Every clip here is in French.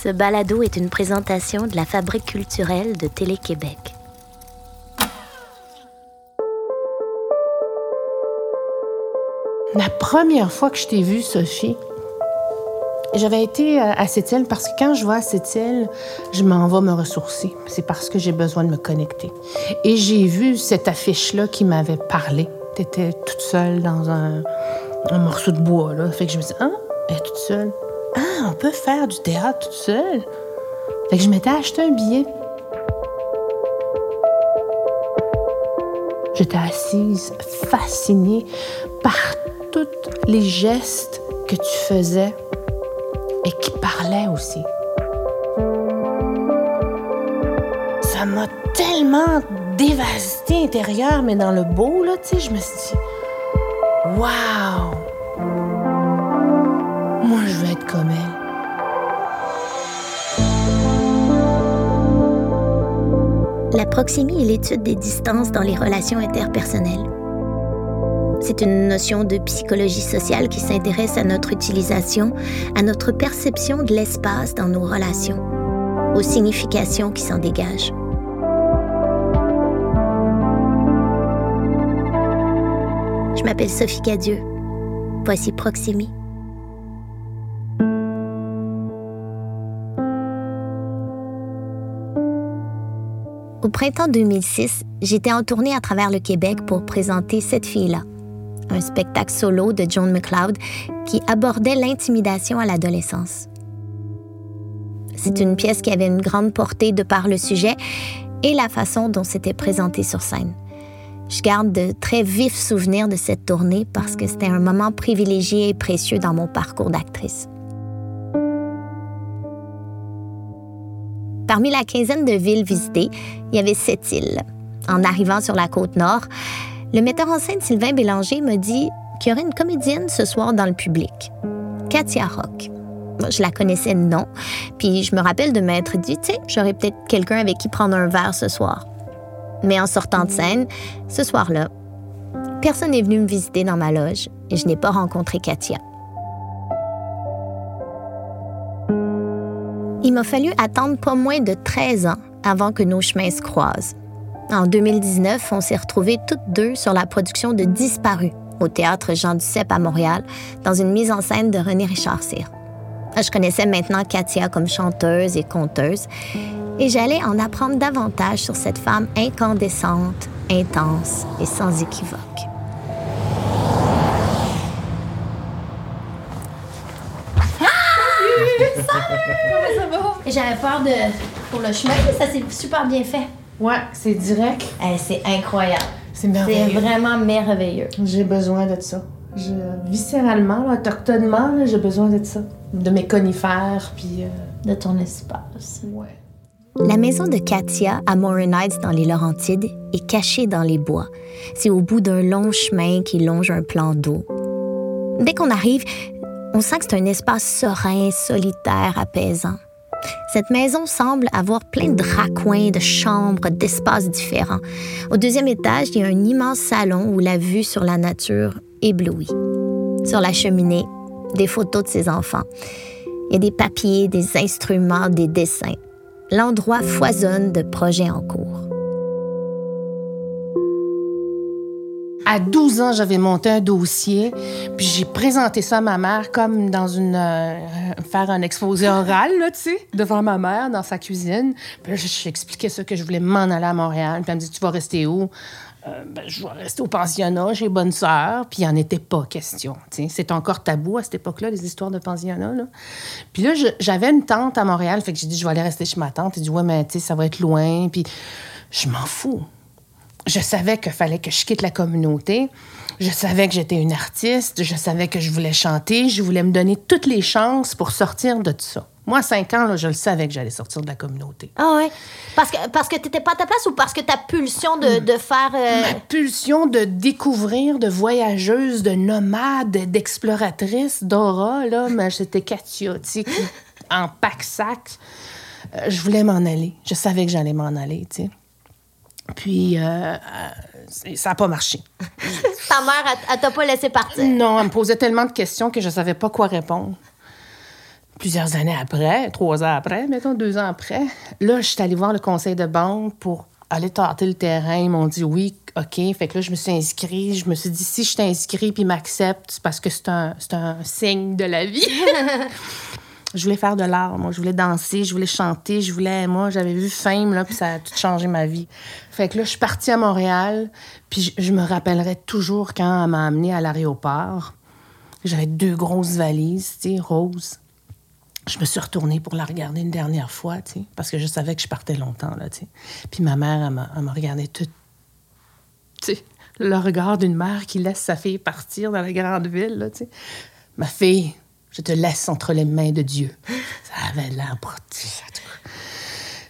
Ce balado est une présentation de la Fabrique culturelle de Télé-Québec. La première fois que je t'ai vue, Sophie, j'avais été euh, à cette île parce que quand je vais à cette île, je m'en vais me ressourcer. C'est parce que j'ai besoin de me connecter. Et j'ai vu cette affiche-là qui m'avait parlé. Tu étais toute seule dans un, un, morceau de bois. Là. Fait que je me dit, ah, elle est toute seule? Ah, on peut faire du théâtre toute seule. Fait que je m'étais acheté un billet. J'étais assise, fascinée par tous les gestes que tu faisais et qui parlait aussi. Ça m'a tellement dévasté intérieur, mais dans le beau, là, tu sais, je me suis dit, waouh! Comme elle. La proximie est l'étude des distances dans les relations interpersonnelles. C'est une notion de psychologie sociale qui s'intéresse à notre utilisation, à notre perception de l'espace dans nos relations, aux significations qui s'en dégagent. Je m'appelle Sophie Cadieux. Voici Proximie. Au printemps 2006, j'étais en tournée à travers le Québec pour présenter Cette fille-là, un spectacle solo de Joan McLeod qui abordait l'intimidation à l'adolescence. C'est une pièce qui avait une grande portée de par le sujet et la façon dont c'était présenté sur scène. Je garde de très vifs souvenirs de cette tournée parce que c'était un moment privilégié et précieux dans mon parcours d'actrice. Parmi la quinzaine de villes visitées, il y avait sept îles. En arrivant sur la côte nord, le metteur en scène Sylvain Bélanger me dit qu'il y aurait une comédienne ce soir dans le public, Katia Rock. Je la connaissais non, puis je me rappelle de m'être dit, tu sais, j'aurais peut-être quelqu'un avec qui prendre un verre ce soir. Mais en sortant de scène, ce soir-là, personne n'est venu me visiter dans ma loge et je n'ai pas rencontré Katia. Il m'a fallu attendre pas moins de 13 ans avant que nos chemins se croisent. En 2019, on s'est retrouvés toutes deux sur la production de Disparu au théâtre Jean Duceppe à Montréal, dans une mise en scène de René Richard Cyr. Je connaissais maintenant Katia comme chanteuse et conteuse, et j'allais en apprendre davantage sur cette femme incandescente, intense et sans équivoque. Et j'avais peur de pour le chemin, mais ça s'est super bien fait. Ouais, c'est direct. Eh, c'est incroyable. C'est merveilleux. C'est vraiment merveilleux. J'ai besoin de ça. Je, viscéralement, là, autochtonement, là, j'ai besoin de ça. De mes conifères, puis... euh, De ton espace. Ouais. La maison de Katia à Morin Heights dans les Laurentides est cachée dans les bois. C'est au bout d'un long chemin qui longe un plan d'eau. Dès qu'on arrive, on sent que c'est un espace serein, solitaire, apaisant. Cette maison semble avoir plein de raccoins, de chambres, d'espaces différents. Au deuxième étage, il y a un immense salon où la vue sur la nature éblouit. Sur la cheminée, des photos de ses enfants. Il y a des papiers, des instruments, des dessins. L'endroit foisonne de projets en cours. À 12 ans, j'avais monté un dossier, puis j'ai présenté ça à ma mère comme dans une... euh, faire un exposé oral, là, tu sais, devant ma mère, dans sa cuisine. Puis là, j'expliquais ça, que je voulais m'en aller à Montréal. Puis elle me dit, tu vas rester où? Euh, ben, je vais rester au pensionnat chez Bonne Sœur. Puis il n'y en était pas question. tu sais. C'était encore tabou à cette époque-là, les histoires de pensionnat. Là. Puis là, j'avais une tante à Montréal. Fait que j'ai dit, je vais aller rester chez ma tante. Elle dit, ouais, mais tu sais, ça va être loin. Puis je m'en fous. Je savais qu'il fallait que je quitte la communauté. Je savais que j'étais une artiste. Je savais que je voulais chanter. Je voulais me donner toutes les chances pour sortir de tout ça. Moi, à 5 ans, là, je le savais que j'allais sortir de la communauté. Ah ouais? Parce que, parce que t'étais pas à ta place ou parce que ta pulsion de, de faire. euh, Ma pulsion de découvrir, de voyageuse, de nomade, d'exploratrice, d'aura, là, mais c'était Katia, tu sais, en pack-sac. Euh, je voulais m'en aller. Je savais que j'allais m'en aller, tu sais. Puis, euh, euh, ça n'a pas marché. Ta mère, elle, t'a pas laissé partir? Non, elle me posait tellement de questions que je savais pas quoi répondre. plusieurs années après, trois ans après, mettons deux ans après, là, je suis allée voir le conseil de banque pour aller tâter le terrain. Ils m'ont dit oui, OK. Fait que là, je me suis inscrite. Je me suis dit, si je t'inscris puis ils m'acceptent, c'est parce que c'est un, c'est un signe de la vie. je voulais faire de l'art, moi. Je voulais danser, je voulais chanter, je voulais... Moi, j'avais vu Fame, là, puis ça a tout changé ma vie. Fait que là, je suis partie à Montréal, puis je, me rappellerai toujours quand elle m'a amenée à l'aéroport. J'avais deux grosses valises, tu sais, roses. Je me suis retournée pour la regarder une dernière fois, tu sais, parce que je savais que je partais longtemps, là, tu sais. Puis ma mère, elle m'a, elle m'a regardé toute... Tu sais, le regard d'une mère qui laisse sa fille partir dans la grande ville, là, tu sais. Ma fille, je te laisse entre les mains de Dieu. Ça avait l'air.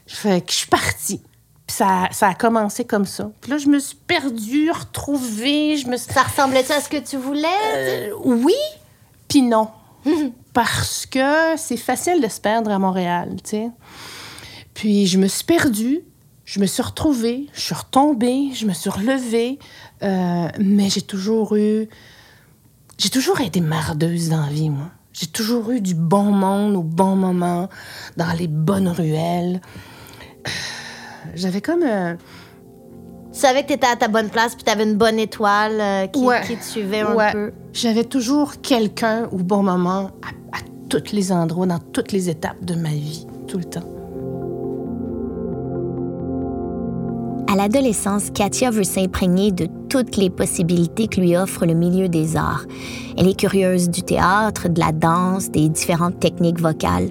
Fait que je suis partie. Puis ça, ça a commencé comme ça. Puis là, je me suis perdue, retrouvée. Je me suis... Ça ressemblait-tu à ce que tu voulais? Euh, oui, puis non. Parce que c'est facile de se perdre à Montréal, tu sais. Puis je me suis perdue, je me suis retrouvée, je suis retombée, je me suis relevée, euh, mais j'ai toujours eu... J'ai toujours été mardeuse dans la vie, moi. J'ai toujours eu du bon monde au bon moment, dans les bonnes ruelles. J'avais comme... euh, Tu savais que t'étais à ta bonne place, puis t'avais une bonne étoile euh, qui, Ouais. qui te suivait un Ouais. peu. J'avais toujours quelqu'un au bon moment, à, à tous les endroits, dans toutes les étapes de ma vie, tout le temps. À l'adolescence, Katia veut s'imprégner de toutes les possibilités que lui offre le milieu des arts. Elle est curieuse du théâtre, de la danse, des différentes techniques vocales.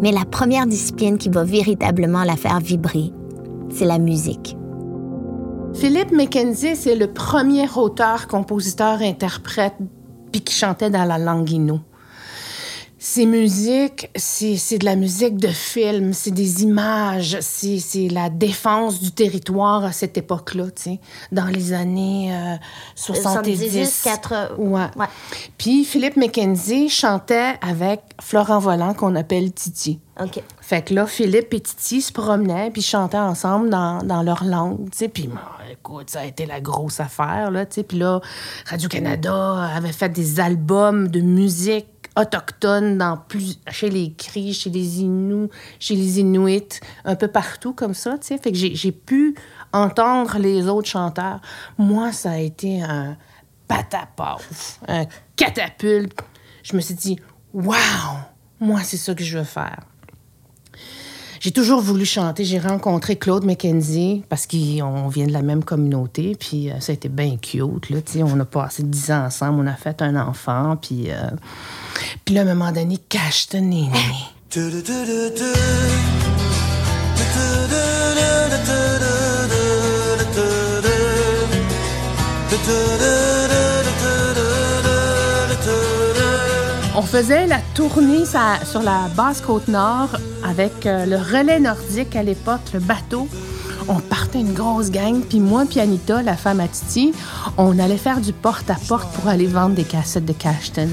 Mais la première discipline qui va véritablement la faire vibrer, c'est la musique. Philippe Mackenzie, c'est le premier auteur, compositeur, interprète, puis qui chantait dans la langue Innu. Ses musiques, c'est de la musique de film, c'est des images, c'est la défense du territoire à cette époque-là, tu sais, dans les années euh, 70. 70, 80. Ouais. Ouais. Puis Philippe Mackenzie chantait avec Florent Volant, qu'on appelle Titi. OK. Fait que là, Philippe et Titi se promenaient puis chantaient ensemble dans, dans leur langue, tu sais. Puis, bon, écoute, ça a été la grosse affaire, là, tu sais. Puis là, Radio-Canada avait fait des albums de musique autochtone dans plus, chez les Cris, chez les Inuits, chez les Inuits, un peu partout comme ça, tu sais. Fait que j'ai pu entendre les autres chanteurs. Moi, ça a été un patapaf, un catapulte. Je me suis dit, waouh, moi, c'est ça que je veux faire. J'ai toujours voulu chanter. J'ai rencontré Claude McKenzie parce qu'on vient de la même communauté. Puis euh, ça a été bien cute. Là, on a passé dix ans ensemble. On a fait un enfant. Puis, euh, puis là, à un moment donné, cache ton. On faisait la tournée sur la basse côte nord avec euh, le relais nordique à l'époque, le bateau. On partait une grosse gang, puis moi puis Anita, la femme à Titi, on allait faire du porte-à-porte pour aller vendre des cassettes de Cashton.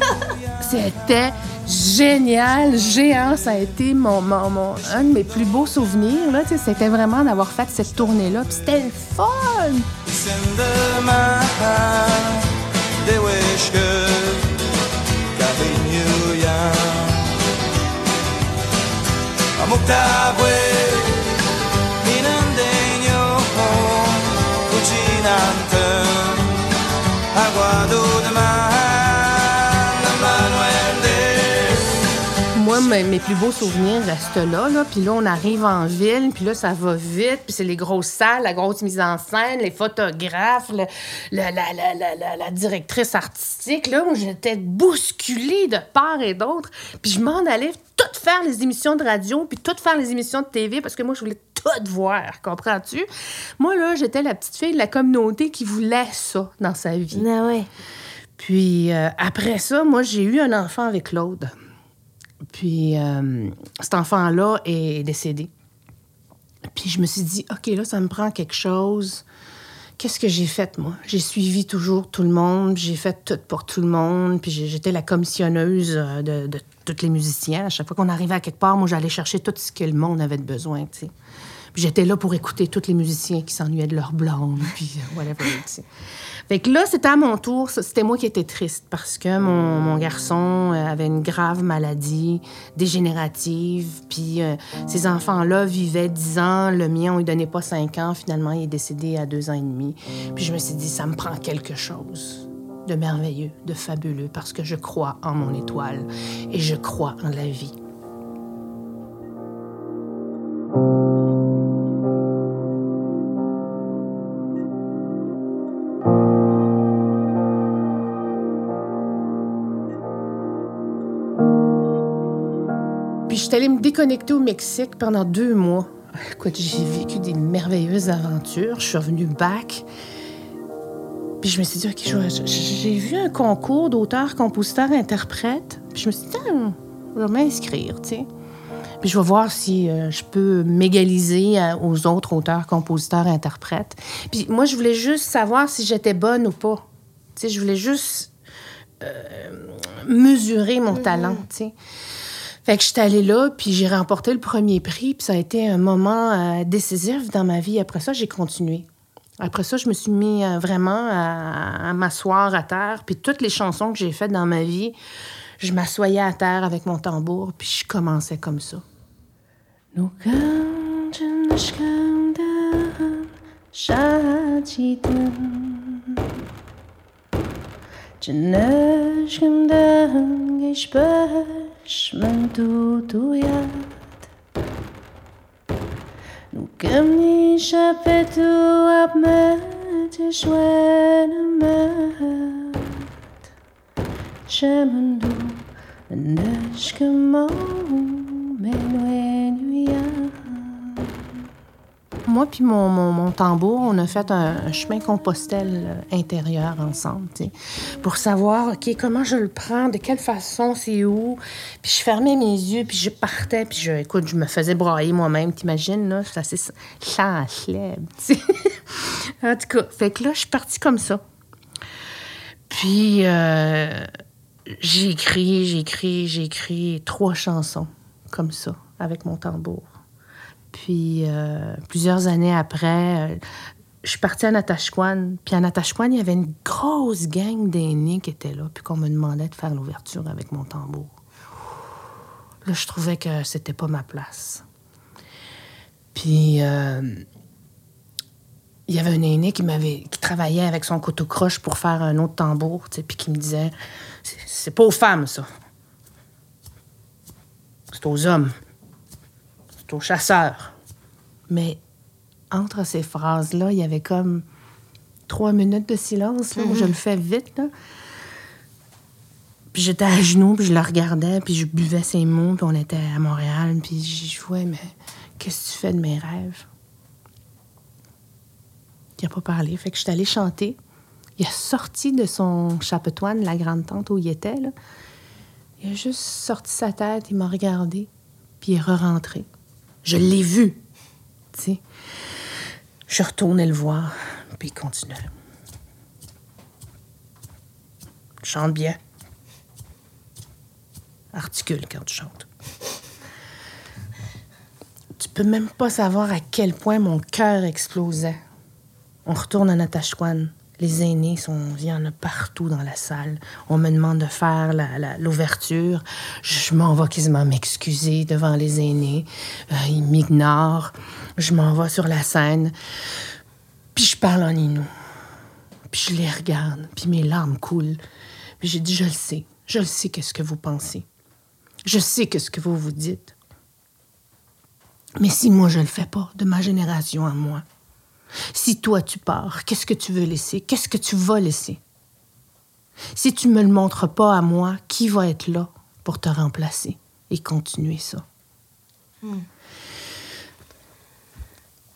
C'était génial, géant. Ça a été mon, mon- mon- un de mes plus beaux souvenirs. Là, C'était vraiment d'avoir fait cette tournée-là. Puis c'était le fun! Moi, mes, mes plus beaux souvenirs restent là, là. Puis là, on arrive en ville, puis là, ça va vite. Puis c'est les grosses salles, la grosse mise en scène, les photographes, le- le- la, la- la- la- la directrice artistique. Là, j'étais bousculée de part et d'autre. Puis je m'en allais tout faire les émissions de radio, puis tout faire les émissions de TV, parce que moi, je voulais tout voir, comprends-tu? Moi, là, j'étais la petite fille de la communauté qui voulait ça dans sa vie. Ah ouais. Puis euh, après ça, moi, j'ai eu un enfant avec Claude. Puis euh, cet enfant-là est décédé. Puis je me suis dit, OK, là, ça me prend quelque chose. Qu'est-ce que j'ai fait, moi? J'ai suivi toujours tout le monde, j'ai fait tout pour tout le monde, puis j'étais la commissionneuse euh, de, de tous les musiciens. À chaque fois qu'on arrivait à quelque part, moi, j'allais chercher tout ce que le monde avait de besoin, tu sais. Puis j'étais là pour écouter tous les musiciens qui s'ennuyaient de leur blonde, puis euh, whatever, tu sais. Fait que là, c'était à mon tour. C'était moi qui étais triste parce que mon, mon garçon euh, avait une grave maladie dégénérative. Puis euh, ces enfants-là vivaient 10 ans. Le mien, on lui donnait pas 5 ans. Finalement, il est décédé à 2 ans et demi. Puis je me suis dit, ça me prend quelque chose de merveilleux, de fabuleux, parce que je crois en mon étoile et je crois en la vie. Suis allée me déconnecter au Mexique pendant deux mois. Écoute, j'ai vécu des merveilleuses aventures. Je suis revenue back. Puis je me suis dit, OK, j'ai vu un concours d'auteurs, compositeurs, interprètes. Puis je me suis dit, Ah, je vais m'inscrire, tu sais. Puis je vais voir si euh, je peux m'égaliser euh, aux autres auteurs, compositeurs, interprètes. Puis moi, je voulais juste savoir si j'étais bonne ou pas. Tu sais, je voulais juste euh, mesurer mon talent, tu sais. Fait que j'étais allée là, puis j'ai remporté le premier prix, puis ça a été un moment euh, décisif dans ma vie. Après ça, j'ai continué. Après ça, je me suis mis euh, vraiment à, à m'asseoir à terre, puis toutes les chansons que j'ai faites dans ma vie, je m'assoyais à terre avec mon tambour, puis je commençais comme ça. Csinos gandang és pösmen tudóját. Nukem nincs a pető abmet, és venemet. Sem andú, neskem mond. Moi puis mon, mon, tambour, on a fait un, chemin compostel euh, intérieur ensemble, pour savoir, OK, comment je le prends, de quelle façon, c'est où. Puis je fermais mes yeux, puis je partais, puis je, écoute, je me faisais brailler moi-même, t'imagines, là, c'est assez tu sais. en tout cas, fait que là, je suis partie comme ça. Puis euh, j'ai écrit, j'ai écrit, j'ai écrit trois chansons comme ça, avec mon tambour. Puis euh, plusieurs années après, euh, je suis partie à Natashquan. Puis à Natashquan, il y avait une grosse gang d'aînés qui étaient là, puis qu'on me demandait de faire l'ouverture avec mon tambour. Là, je trouvais que c'était pas ma place. Puis euh, il y avait un aîné qui m'avait qui travaillait avec son couteau croche pour faire un autre tambour, tu sais, puis qui me disait c'est pas aux femmes ça. C'est aux hommes. C'est aux chasseurs. Mais entre ces phrases-là, il y avait comme trois minutes de silence, là, où je le fais vite, là. Puis j'étais à genoux, puis je le regardais, puis je buvais ses mots, puis on était à Montréal, puis je jouais, mais qu'est-ce que tu fais de mes rêves? Il n'a pas parlé. Fait que je suis allée chanter. Il a sorti de son chapetoine, la grande tente où il était, là. Il a juste sorti sa tête, il m'a regardé, puis il est re-rentré. Je l'ai vu, tu sais. Je retournée le voir, puis il continuait. Tu chantes bien. Articule quand tu chantes. Tu peux même pas savoir à quel point mon cœur explosait. On retourne à Natashquan. Les aînés sont, il partout dans la salle. On me demande de faire l'ouverture. Je m'en vais quasiment m'excuser devant les aînés. Euh, ils m'ignorent. Je m'en vais sur la scène. Puis je parle en inou. Puis je les regarde. Puis mes larmes coulent. Puis j'ai dit, je le sais. Je le sais qu'est-ce que vous pensez. Je sais qu'est-ce que vous vous dites. Mais si moi je le fais pas, de ma génération à moi, si toi tu pars, qu'est-ce que tu veux laisser? Qu'est-ce que tu vas laisser? Si tu me le montres pas à moi, qui va être là pour te remplacer et continuer ça?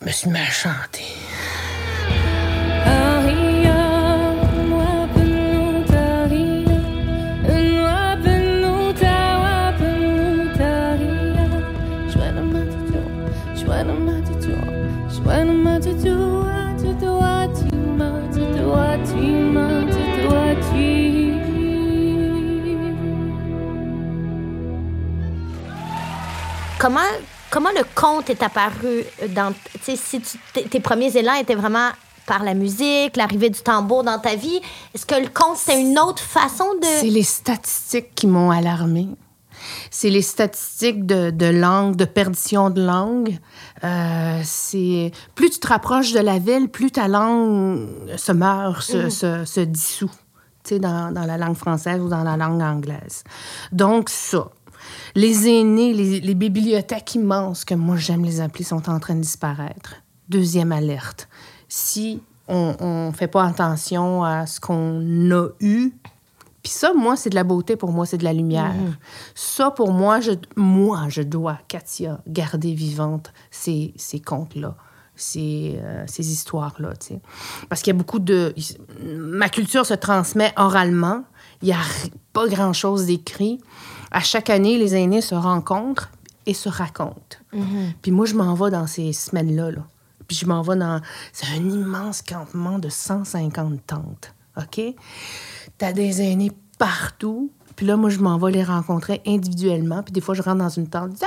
Je me suis mis à Comment comment le conte est apparu dans. Si tu- tes- premiers élans étaient vraiment par la musique, l'arrivée du tambour dans ta vie, est-ce que le conte, c'est une autre façon C'est de. les statistiques qui m'ont alarmée. C'est les statistiques de, de langue, de perdition de langue. Euh, c'est plus tu te rapproches de la ville, plus ta langue se meurt, se, se, se dissout. Tu sais, dans, dans la langue française ou dans la langue anglaise. Donc ça. Les aînés, les, les bibliothèques immenses, que moi j'aime les appeler, sont en train de disparaître. Deuxième alerte. Si on ne fait pas attention à ce qu'on a eu, puis ça, moi, c'est de la beauté pour moi, c'est de la lumière. Ça, pour moi, je, moi, je dois, Katia, garder vivante ces, ces contes-là, ces, euh, ces histoires-là. Parce qu'il y a beaucoup de... Ma culture se transmet oralement. Il n'y a pas grand-chose d'écrit. À chaque année, les aînés se rencontrent et se racontent. Puis moi, je m'en vais dans ces semaines-là, là. Puis je m'en vais dans... C'est un immense campement de 150 tentes, OK? T'as des aînés partout. Puis là, moi, je m'en vais les rencontrer individuellement. Puis des fois, je rentre dans une tente. Ben.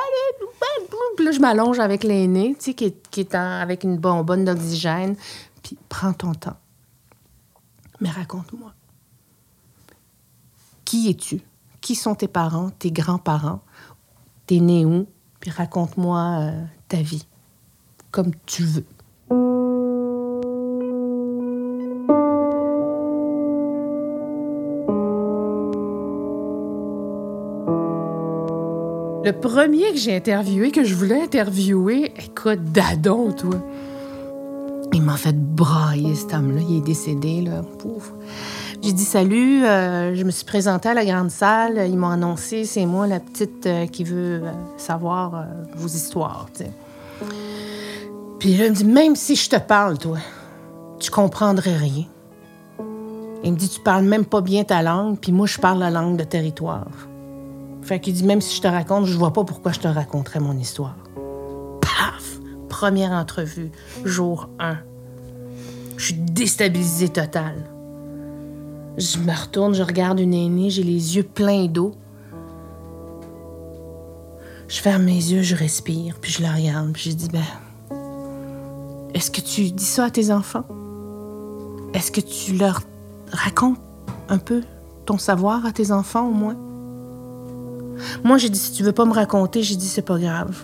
Puis là, je m'allonge avec l'aîné, tu sais, qui est, qui est en- avec une bonbonne d'oxygène. Puis prends ton temps. Mais raconte-moi. Qui es-tu? Qui sont tes parents, tes grands-parents? T'es né où? Puis raconte-moi euh, ta vie. Comme tu veux. Le premier que j'ai interviewé, que je voulais interviewer, écoute, Dadon, toi. Il m'a fait brailler, cet homme-là. Il est décédé, là. Pauvre. J'ai dit salut, euh, je me suis présentée à la grande salle. Ils m'ont annoncé, c'est moi, la petite euh, qui veut euh, savoir vos histoires. Puis là, il me dit, même si je te parle, toi, tu comprendrais rien. Il me dit, tu parles même pas bien ta langue, puis moi, je parle la langue de territoire. Fait qu'il dit, même si je te raconte, je vois pas pourquoi je te raconterais mon histoire. Paf! Première entrevue, jour 1. Je suis déstabilisée totale. Je me retourne, je regarde une aînée, j'ai les yeux pleins d'eau. Je ferme mes yeux, je respire, puis je la regarde, puis je dis, ben, est-ce que tu dis ça à tes enfants? Est-ce que tu leur racontes un peu ton savoir à tes enfants au moins? Moi, j'ai dit, si tu veux pas me raconter, j'ai dit, c'est pas grave.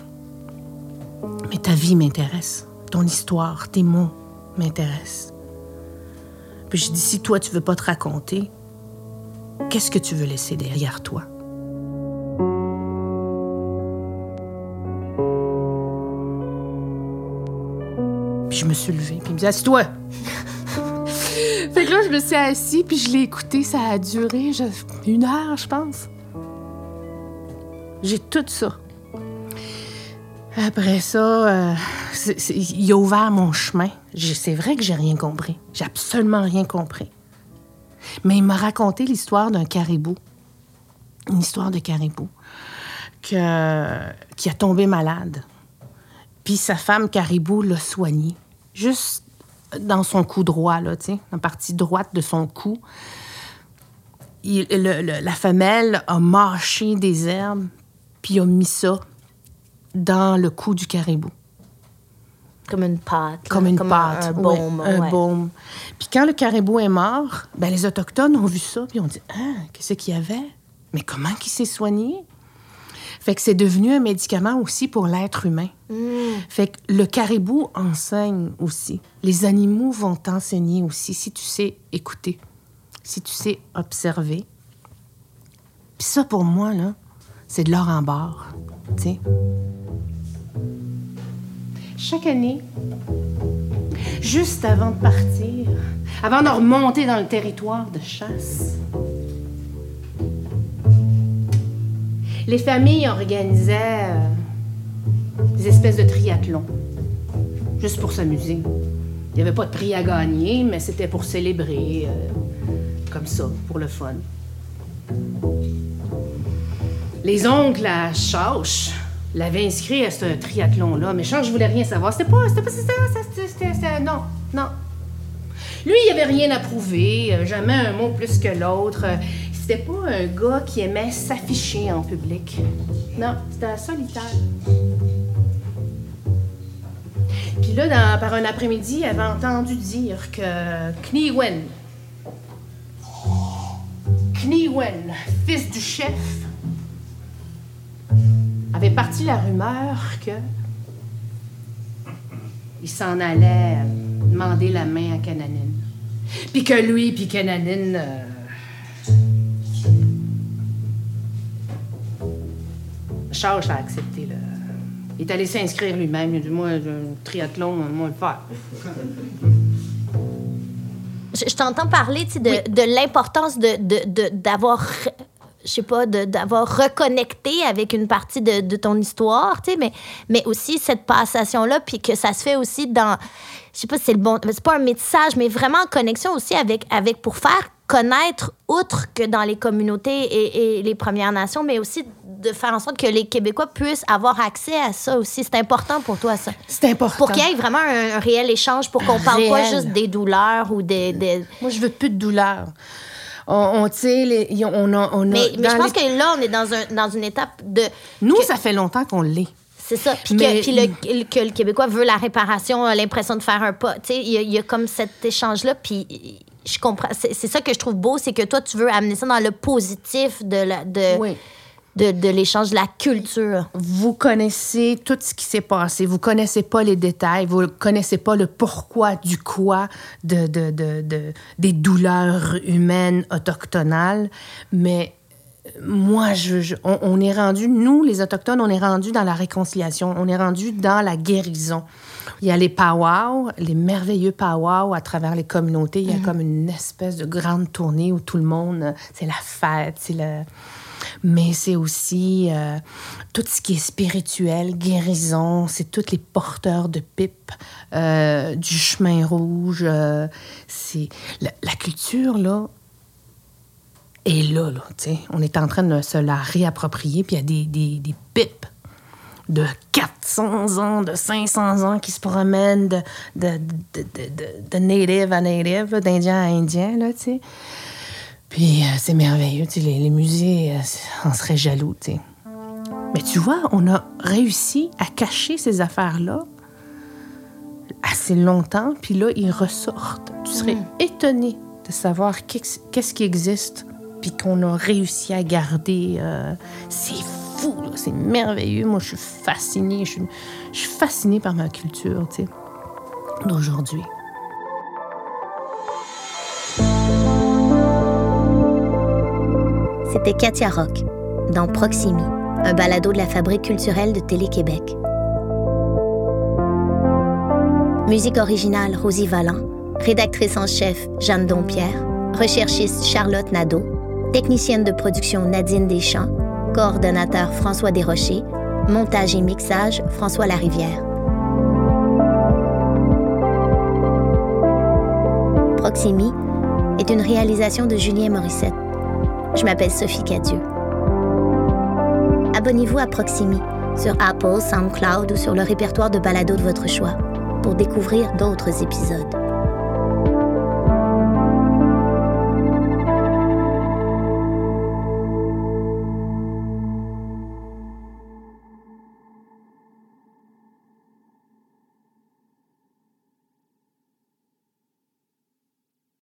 Mais ta vie m'intéresse. Ton histoire, tes mots m'intéressent. Puis j'ai dit, si toi, tu veux pas te raconter, qu'est-ce que tu veux laisser derrière toi? Puis je me suis levée, puis il me dit, assis-toi! fait que là, je me suis assise, puis je l'ai écouté. Ça a duré je- une heure, je pense. J'ai tout ça. Après ça, euh, il a ouvert mon chemin. C'est vrai que j'ai rien compris. J'ai absolument rien compris. Mais il m'a raconté l'histoire d'un caribou. Une histoire de caribou. Que, qui a tombé malade. Puis sa femme caribou l'a soigné. Juste dans son cou droit, là, tu sais, la partie droite de son cou. La femelle a mâché des herbes, puis a mis ça dans le cou du caribou. Comme une pâte. là, Comme une un- pâte. Un, baume. un ouais. baume. Puis quand le caribou est mort, ben, les Autochtones ont vu ça, puis ont dit Ah, qu'est-ce qu'il y avait? Mais comment qu'il s'est soigné? Fait que c'est devenu un médicament aussi pour l'être humain. Fait que le caribou enseigne aussi. Les animaux vont t'enseigner aussi si tu sais écouter, si tu sais observer. Puis ça, pour moi, là, c'est de l'or en barre. tu sais. Chaque année, juste avant de partir, avant de remonter dans le territoire de chasse, les familles organisaient euh, des espèces de triathlons, juste pour s'amuser. Il n'y avait pas de prix à gagner, mais c'était pour célébrer, euh, comme ça, pour le fun. Les oncles à Chauche l'avaient inscrit à ce triathlon-là, mais Change voulait rien savoir. C'était pas. C'était pas. C'était. c'était- Non, non. Lui, il avait rien à prouver, euh, jamais un mot plus que l'autre. Euh, C'était pas un gars qui aimait s'afficher en public. Non, c'était un solitaire. Puis là, dans- par un après-midi, elle avait entendu dire que Kniwen, Kniwen, fils du chef, avait parti la rumeur que il s'en allait euh, demander la main à Cananine. Puis que lui, puis Cananine. euh, Charles a accepté. Là. Il est allé s'inscrire lui-même. Il a dit Moi, un triathlon, moi, le faire. Je, je t'entends parler de, de l'importance de, de, de- d'avoir, je sais pas, de- d'avoir reconnecté avec une partie de, de ton histoire, tu sais, mais, mais aussi cette passation-là, puis que ça se fait aussi dans, je sais pas si c'est le bon, c'est pas un métissage, mais vraiment en connexion aussi avec, avec pour faire connaître, outre que dans les communautés et, et les Premières Nations, mais aussi de faire en sorte que les Québécois puissent avoir accès à ça aussi. C'est important pour toi, ça. C'est important. Pour qu'il y ait vraiment un, un réel échange, pour qu'on parle pas juste des douleurs ou des... des- Moi, je veux plus de douleur. On, on a. On a Mais, je pense les- que là, on est dans, un, dans une étape de... Nous, que- ça fait longtemps qu'on l'est. C'est ça. Puis que, puis le, que le Québécois veut la réparation, a l'impression de faire un pas. Tu sais, il y, a- il y a comme cet échange-là. Puis je comprends. C'est c'est ça que je trouve beau, c'est que toi, tu veux amener ça dans le positif de la- de, Oui. De, de l'échange de la culture. Vous connaissez tout ce qui s'est passé. Vous connaissez pas les détails. Vous connaissez pas le pourquoi du quoi de, de, de, de- des douleurs humaines autochtonales. Mais moi, je, je- on, on est rendu, nous, les Autochtones, on est rendu dans la réconciliation. On est rendu dans la guérison. Il y a les powwows, les merveilleux powwows à travers les communautés. Il y a comme une espèce de grande tournée où tout le monde, euh, c'est la fête, c'est le... Mais c'est aussi euh, tout ce qui est spirituel, guérison, c'est tous les porteurs de pipes, euh, du chemin rouge. euh, c'est la, culture, là, est là, là. On est en train de se la réapproprier, puis il y a des, des, des pipes de 400 ans, de 500 ans qui se promènent de, de, de, de, de- native à native, d'indien à indien, là, tu sais. Puis euh, c'est merveilleux, les, les musées, euh, on serait jaloux. Mais tu vois, on a réussi à cacher ces affaires-là assez longtemps, puis là, ils ressortent. Tu serais étonné de savoir qu'est-ce qui existe, puis qu'on a réussi à garder. euh, c'est fou, c'est merveilleux. Moi, je suis fascinée. Je suis, je suis fascinée par ma culture, tu sais, d'aujourd'hui. C'était Katia Rock, dans Proximi, un balado de la Fabrique culturelle de Télé-Québec. Musique originale Rosie Vallant, rédactrice en chef Jeanne Dompierre, recherchiste Charlotte Nadeau, technicienne de production Nadine Deschamps, coordonnateur François Desrochers, montage et mixage François Larivière. Proximi est une réalisation de Julien Morissette. Je m'appelle Sophie Cadieux. Abonnez-vous à Proximi sur Apple, SoundCloud ou sur le répertoire de balado de votre choix pour découvrir d'autres épisodes.